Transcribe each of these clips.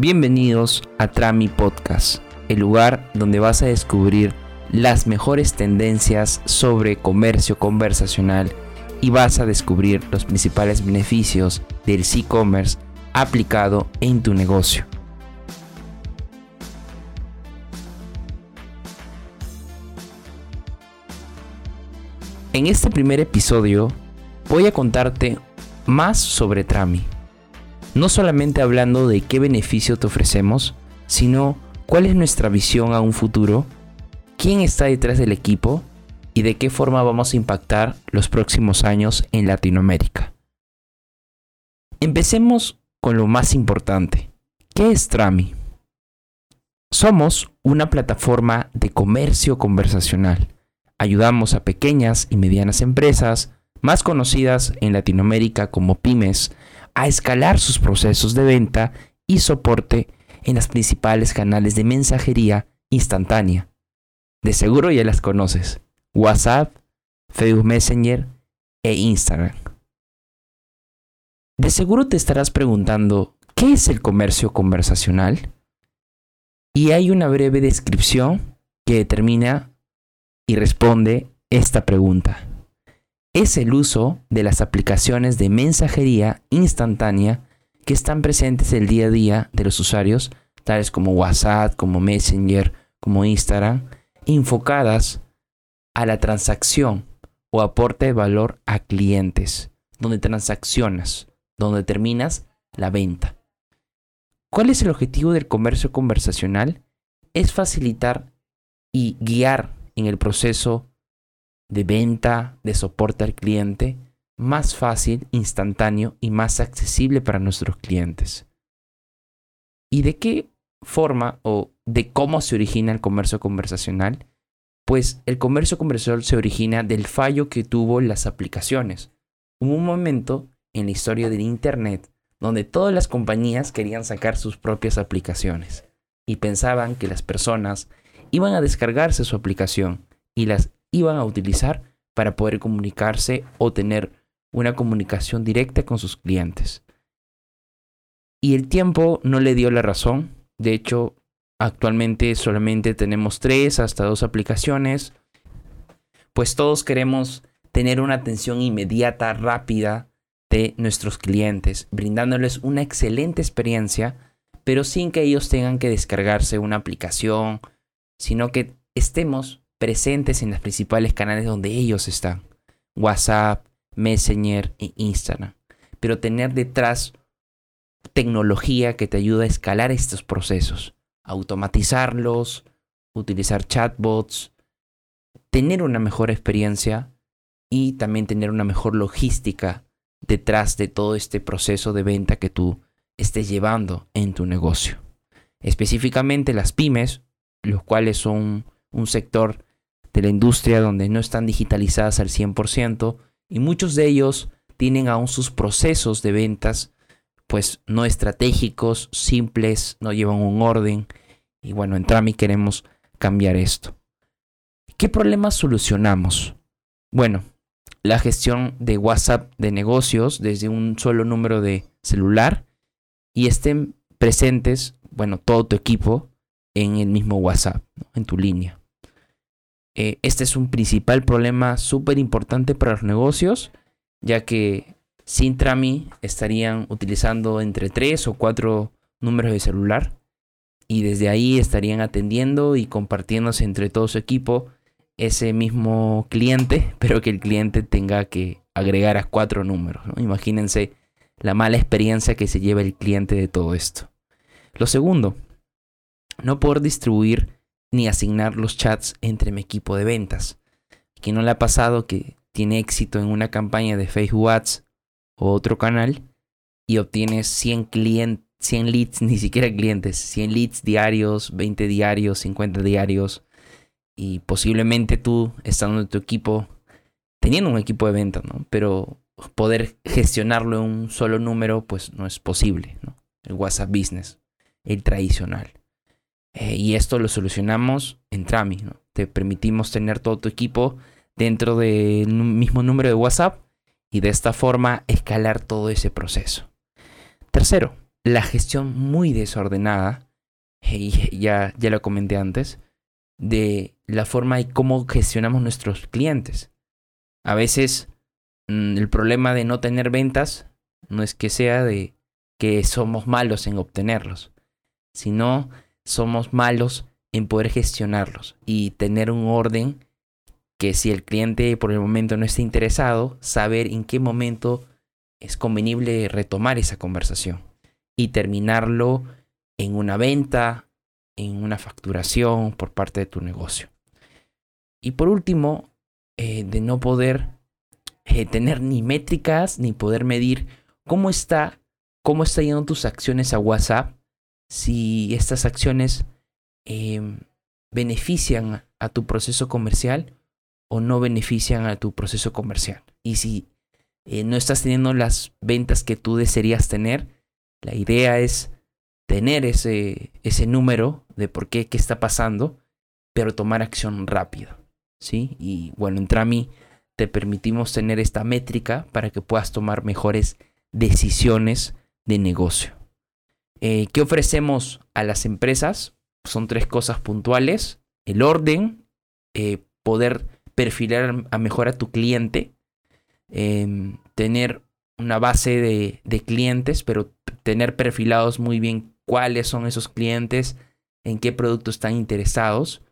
Bienvenidos a Trami Podcast, el lugar donde vas a descubrir las mejores tendencias sobre comercio conversacional y vas a descubrir los principales beneficios del e-commerce aplicado en tu negocio. En este primer episodio voy a contarte más sobre Trami. No solamente hablando de qué beneficio te ofrecemos, sino cuál es nuestra visión a un futuro, quién está detrás del equipo y de qué forma vamos a impactar los próximos años en Latinoamérica. Empecemos con lo más importante. ¿Qué es Trami? Somos una plataforma de comercio conversacional. Ayudamos a pequeñas y medianas empresas, más conocidas en Latinoamérica como pymes, a escalar sus procesos de venta y soporte en las principales canales de mensajería instantánea. De seguro ya las conoces. WhatsApp, Facebook Messenger e Instagram. De seguro te estarás preguntando, ¿qué es el comercio conversacional? Y hay una breve descripción que determina y responde esta pregunta. Es el uso de las aplicaciones de mensajería instantánea que están presentes el día a día de los usuarios, tales como WhatsApp, como Messenger, como Instagram, enfocadas a la transacción o aporte de valor a clientes, donde transaccionas, donde terminas la venta. ¿Cuál es el objetivo del comercio conversacional? Es facilitar y guiar en el proceso de venta, de soporte al cliente, más fácil, instantáneo y más accesible para nuestros clientes. ¿Y de qué forma o de cómo se origina el comercio conversacional? Pues el comercio conversacional se origina del fallo que tuvo las aplicaciones. Hubo un momento en la historia del Internet donde todas las compañías querían sacar sus propias aplicaciones y pensaban que las personas iban a descargarse su aplicación y las iban a utilizar para poder comunicarse o tener una comunicación directa con sus clientes. Y el tiempo no le dio la razón. De hecho, Actualmente solamente tenemos tres hasta dos aplicaciones. Pues todos queremos tener una atención inmediata, rápida de nuestros clientes, brindándoles una excelente experiencia, pero sin que ellos tengan que descargarse una aplicación, sino que estemos presentes en los principales canales donde ellos están. WhatsApp, Messenger e Instagram. Pero tener detrás tecnología que te ayuda a escalar estos procesos automatizarlos, utilizar chatbots, tener una mejor experiencia y también tener una mejor logística detrás de todo este proceso de venta que tú estés llevando en tu negocio. Específicamente las pymes, los cuales son un sector de la industria donde no están digitalizadas al 100% y muchos de ellos tienen aún sus procesos de ventas pues no estratégicos, simples, no llevan un orden. Y bueno, en Trami queremos cambiar esto. ¿Qué problemas solucionamos? Bueno, la gestión de WhatsApp de negocios desde un solo número de celular y estén presentes, bueno, todo tu equipo en el mismo WhatsApp, en tu línea. Eh, este es un principal problema súper importante para los negocios, ya que sin Trami estarían utilizando entre tres o cuatro números de celular y desde ahí estarían atendiendo y compartiéndose entre todo su equipo ese mismo cliente, pero que el cliente tenga que agregar a cuatro números. Imagínense la mala experiencia que se lleva el cliente de todo esto. Lo segundo, no poder distribuir ni asignar los chats entre mi equipo de ventas. ¿Quién no le ha pasado que tiene éxito en una campaña de Facebook Ads o otro canal y obtienes 100 clientes 100 leads, ni siquiera clientes, 100 leads diarios, 20 diarios, 50 diarios. Y posiblemente tú, estando en tu equipo, teniendo un equipo de venta, ¿no? Pero poder gestionarlo en un solo número, pues no es posible, ¿no? El WhatsApp Business, el tradicional. Eh, y esto lo solucionamos en Trami. Te permitimos tener todo tu equipo dentro del mismo número de WhatsApp y de esta forma escalar todo ese proceso. Tercero, la gestión muy desordenada, y ya, ya lo comenté antes, de la forma y cómo gestionamos nuestros clientes. A veces mm, el problema de no tener ventas no es que sea de que somos malos en obtenerlos, sino somos malos en poder gestionarlos y tener un orden que si el cliente por el momento no está interesado, saber en qué momento es convenible retomar esa conversación y terminarlo en una venta, en una facturación por parte de tu negocio. Y por último, eh, de no poder eh, tener ni métricas ni poder medir cómo está, cómo está yendo tus acciones a WhatsApp, si estas acciones em, benefician a tu proceso comercial o no benefician a tu proceso comercial. Y si eh, no estás teniendo las ventas que tú desearías tener, la idea es tener ese, ese número de por qué, qué está pasando, pero tomar acción rápida. ¿sí? Y bueno, en Trami te permitimos tener esta métrica para que puedas tomar mejores decisiones de negocio. Eh, ¿Qué ofrecemos a las empresas? Son tres cosas puntuales. El orden, eh, poder perfilar a mejor a tu cliente, em, tener una base de, de, clientes, pero tener perfilados muy bien cuáles son esos clientes, en qué producto están interesados,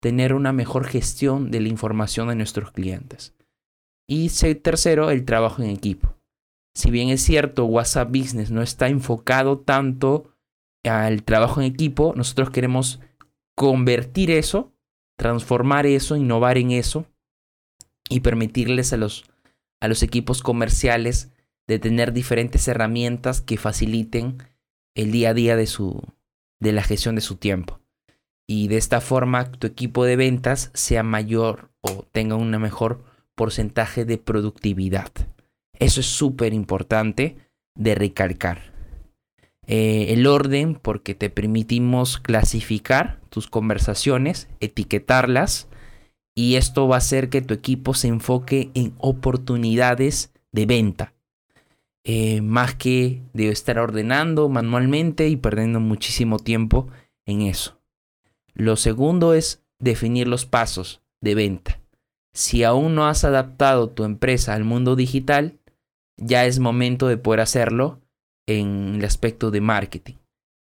tener una mejor gestión de la información de nuestros clientes. Y tercero, el trabajo en equipo. Si bien es cierto, WhatsApp Business no está enfocado tanto al trabajo en equipo, nosotros queremos convertir eso, transformar eso, innovar en eso y permitirles a los, a los equipos comerciales de tener diferentes herramientas que faciliten el día a día de, su, de la gestión de su tiempo. Y de esta forma tu equipo de ventas sea mayor o tenga un mejor porcentaje de productividad. Eso es súper importante de recalcar. Eh, el orden, porque te permitimos clasificar tus conversaciones, etiquetarlas, y esto va a hacer que tu equipo se enfoque en oportunidades de venta. Eh, más que de estar ordenando manualmente y perdiendo muchísimo tiempo en eso. Lo segundo es definir los pasos de venta. Si aún no has adaptado tu empresa al mundo digital, ya es momento de poder hacerlo en el aspecto de marketing.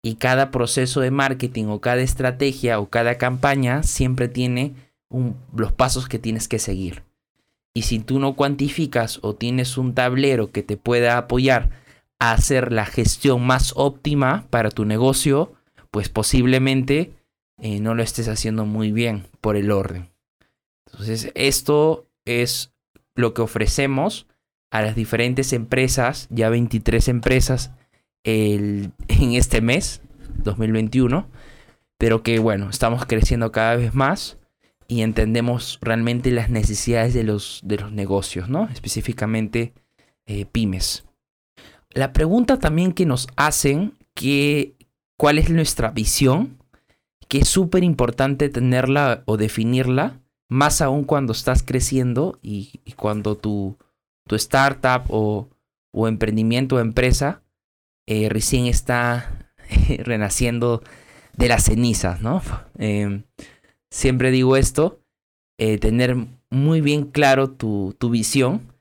Y cada proceso de marketing o cada estrategia o cada campaña siempre tiene los pasos que tienes que seguir. Y si tú no cuantificas o tienes un tablero que te pueda apoyar a hacer la gestión más óptima para tu negocio, pues posiblemente eh, no lo estés haciendo muy bien por el orden. Entonces, esto es lo que ofrecemos a las diferentes empresas, ya 23 empresas en este mes, 2021, pero que bueno, estamos creciendo cada vez más y entendemos realmente las necesidades de los, de los negocios, ¿no? Específicamente eh, pymes. La pregunta también que nos hacen, que, ¿cuál es nuestra visión? Que es súper importante tenerla o definirla, más aún cuando estás creciendo y, cuando tu, tu startup o, o, emprendimiento o empresa eh, recién está renaciendo de las cenizas, ¿no? Em, siempre digo esto, eh, tener muy bien claro tu, tu, visión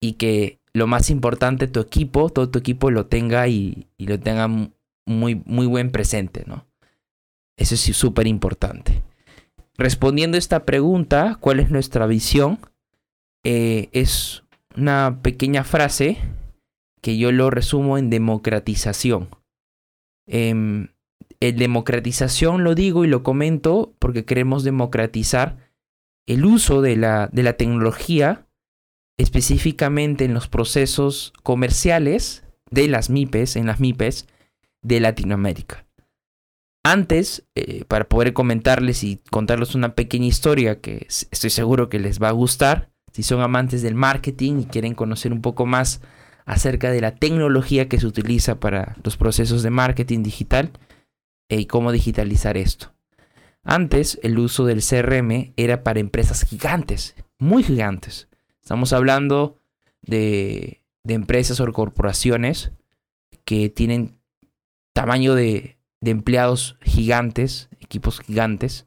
y que lo más importante, tu equipo, todo tu equipo lo tenga y, lo tenga muy, muy buen presente, ¿no? Eso es súper importante. Respondiendo a esta pregunta, ¿cuál es nuestra visión? Eh, es una pequeña frase que yo lo resumo en democratización. Eh, en democratización lo digo y lo comento porque queremos democratizar el uso de la, de la tecnología específicamente en los procesos comerciales de las MIPES, en las MIPES de Latinoamérica. Antes, eh, para poder comentarles y contarles una pequeña historia que estoy seguro que les va a gustar, si son amantes del marketing y quieren conocer un poco más acerca de la tecnología que se utiliza para los procesos de marketing digital, y cómo digitalizar esto. Antes el uso del CRM era para empresas gigantes, muy gigantes. Estamos hablando de, de empresas o corporaciones que tienen tamaño de, empleados gigantes, equipos gigantes,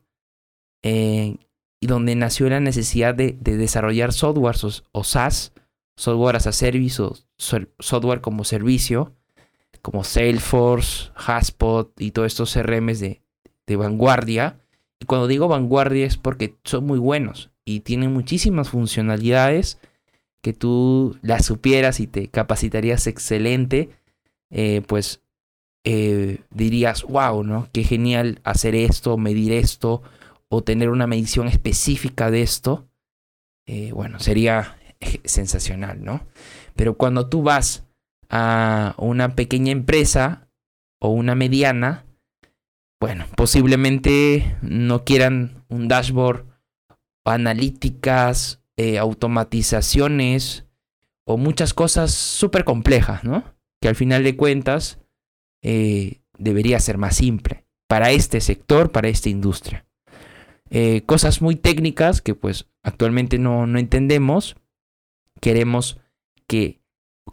eh, y donde nació la necesidad de, desarrollar software o, SaaS, software as a service o software como servicio, como Salesforce, Haspot y todos estos CRMs de, de vanguardia. Y cuando digo vanguardia es porque son muy buenos y tienen muchísimas funcionalidades que tú las supieras y te capacitarías excelente, eh, pues eh, dirías, wow, ¿no? Qué genial hacer esto, medir esto o tener una medición específica de esto. Eh, bueno, sería sensacional, ¿no? Pero cuando tú vas a una pequeña empresa o una mediana, bueno, posiblemente no quieran un dashboard, analíticas, eh, automatizaciones o muchas cosas súper complejas, ¿no? Que al final de cuentas eh, debería ser más simple para este sector, para esta industria. Eh, cosas muy técnicas que pues actualmente no, no entendemos. Queremos que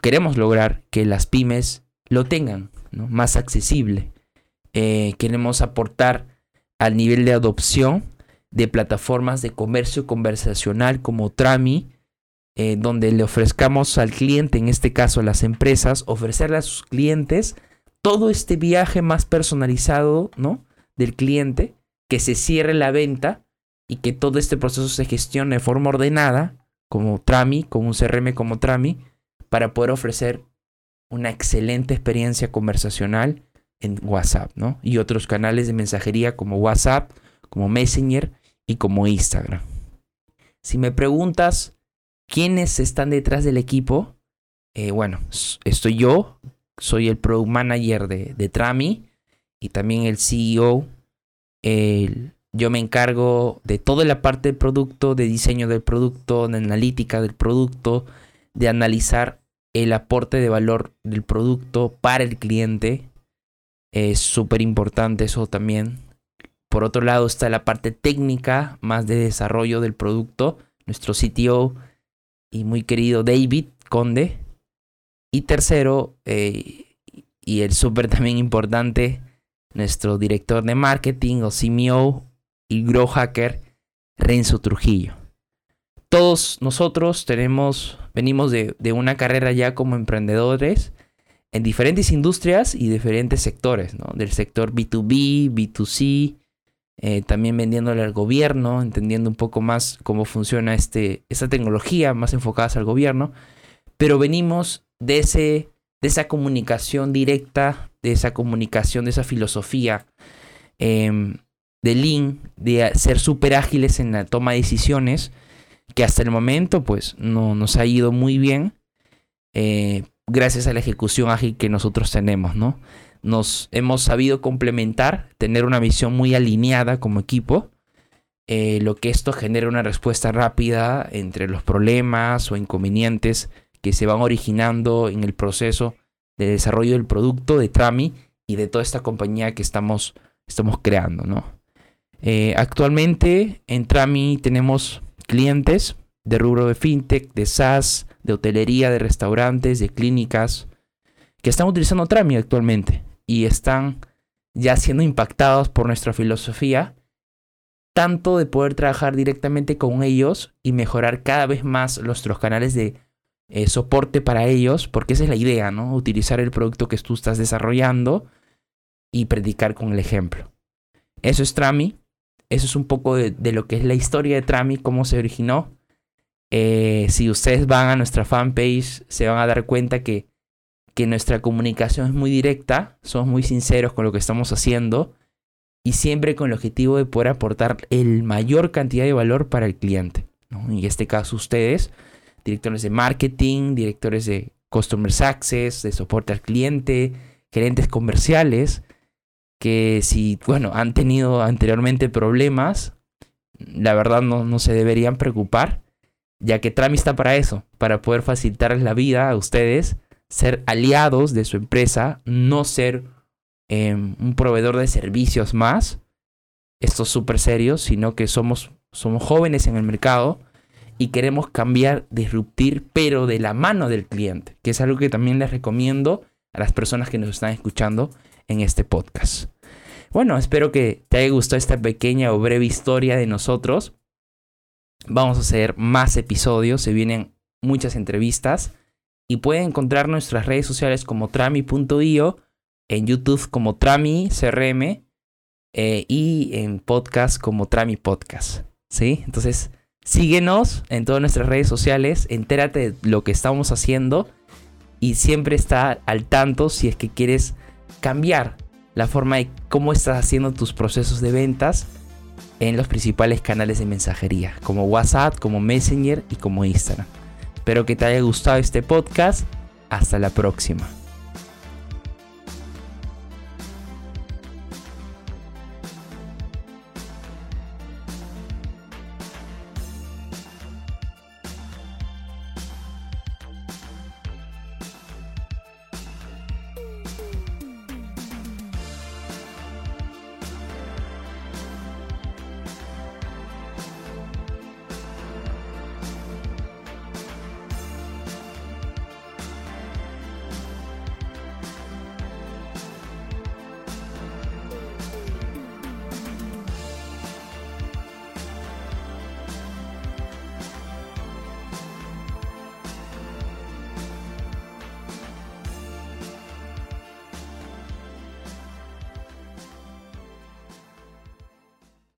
queremos lograr que las pymes lo tengan más accesible. Eh, queremos aportar al nivel de adopción de plataformas de comercio conversacional como Trami, eh, donde le ofrezcamos al cliente, en este caso a las empresas, ofrecerle a sus clientes todo este viaje más personalizado ¿no? del cliente, que se cierre la venta y que todo este proceso se gestione de forma ordenada, como Trami, con un CRM como Trami, para poder ofrecer una excelente experiencia conversacional en WhatsApp, ¿no? Y otros canales de mensajería como WhatsApp, como Messenger y como Instagram. Si me preguntas quiénes están detrás del equipo, eh, bueno, estoy yo, soy el Product Manager de, de Trami y también el CEO. Yo me encargo de toda la parte del producto, de diseño del producto, de analítica del producto, de analizar el aporte de valor del producto para el cliente. Es súper importante eso también. Por otro lado está la parte técnica, más de desarrollo del producto. Nuestro CTO y muy querido David Conde. Y tercero, eh, y el súper también importante, nuestro director de marketing o CMO y grow hacker, Renzo Trujillo todos nosotros tenemos, venimos de, una carrera ya como emprendedores en diferentes industrias y diferentes sectores, ¿no? Del sector B2B, B2C, eh, también vendiéndole al gobierno, entendiendo un poco más cómo funciona este, esta tecnología, más enfocadas al gobierno, pero venimos de, ese, de esa comunicación directa, de esa comunicación, de esa filosofía em, de Lean, de ser súper ágiles en la toma de decisiones, que hasta el momento pues no nos ha ido muy bien eh, gracias a la ejecución ágil que nosotros tenemos, ¿no? Nos hemos sabido complementar, tener una visión muy alineada como equipo, eh, lo que esto genera una respuesta rápida entre los problemas o inconvenientes que se van originando en el proceso de desarrollo del producto de Trami y de toda esta compañía que estamos, estamos creando, ¿no? Eh, actualmente en Trami tenemos clientes de rubro de fintech, de SaaS, de hotelería, de restaurantes, de clínicas, que están utilizando Trami actualmente y están ya siendo impactados por nuestra filosofía, tanto de poder trabajar directamente con ellos y mejorar cada vez más nuestros canales de eh, soporte para ellos, porque esa es la idea, ¿no? Utilizar el producto que tú estás desarrollando y predicar con el ejemplo. Eso es Trami. Eso es un poco de, lo que es la historia de Trami, cómo se originó. Eh, si ustedes van a nuestra fanpage, se van a dar cuenta que, que nuestra comunicación es muy directa, somos muy sinceros con lo que estamos haciendo y siempre con el objetivo de poder aportar el mayor cantidad de valor para el cliente. En este caso, ustedes, directores de marketing, directores de Customer Success, de soporte al cliente, gerentes comerciales, que si, bueno, han tenido anteriormente problemas, la verdad no, no se deberían preocupar, ya que Trami está para eso, para poder facilitarles la vida a ustedes, ser aliados de su empresa, no ser em, un proveedor de servicios más, esto es súper serio, sino que somos, somos jóvenes en el mercado y queremos cambiar, disruptir, pero de la mano del cliente, que es algo que también les recomiendo a las personas que nos están escuchando en este podcast. Bueno, espero que te haya gustado esta pequeña o breve historia de nosotros. Vamos a hacer más episodios, se vienen muchas entrevistas y pueden encontrar nuestras redes sociales como trami.io, en YouTube como Trami CRM eh, y en podcast como Trami Podcast. ¿Sí? Entonces, síguenos en todas nuestras redes sociales, entérate de lo que estamos haciendo y siempre está al tanto si es que quieres cambiar la forma de cómo estás haciendo tus procesos de ventas en los principales canales de mensajería, como WhatsApp, como Messenger y como Instagram. Espero que te haya gustado este podcast. Hasta la próxima.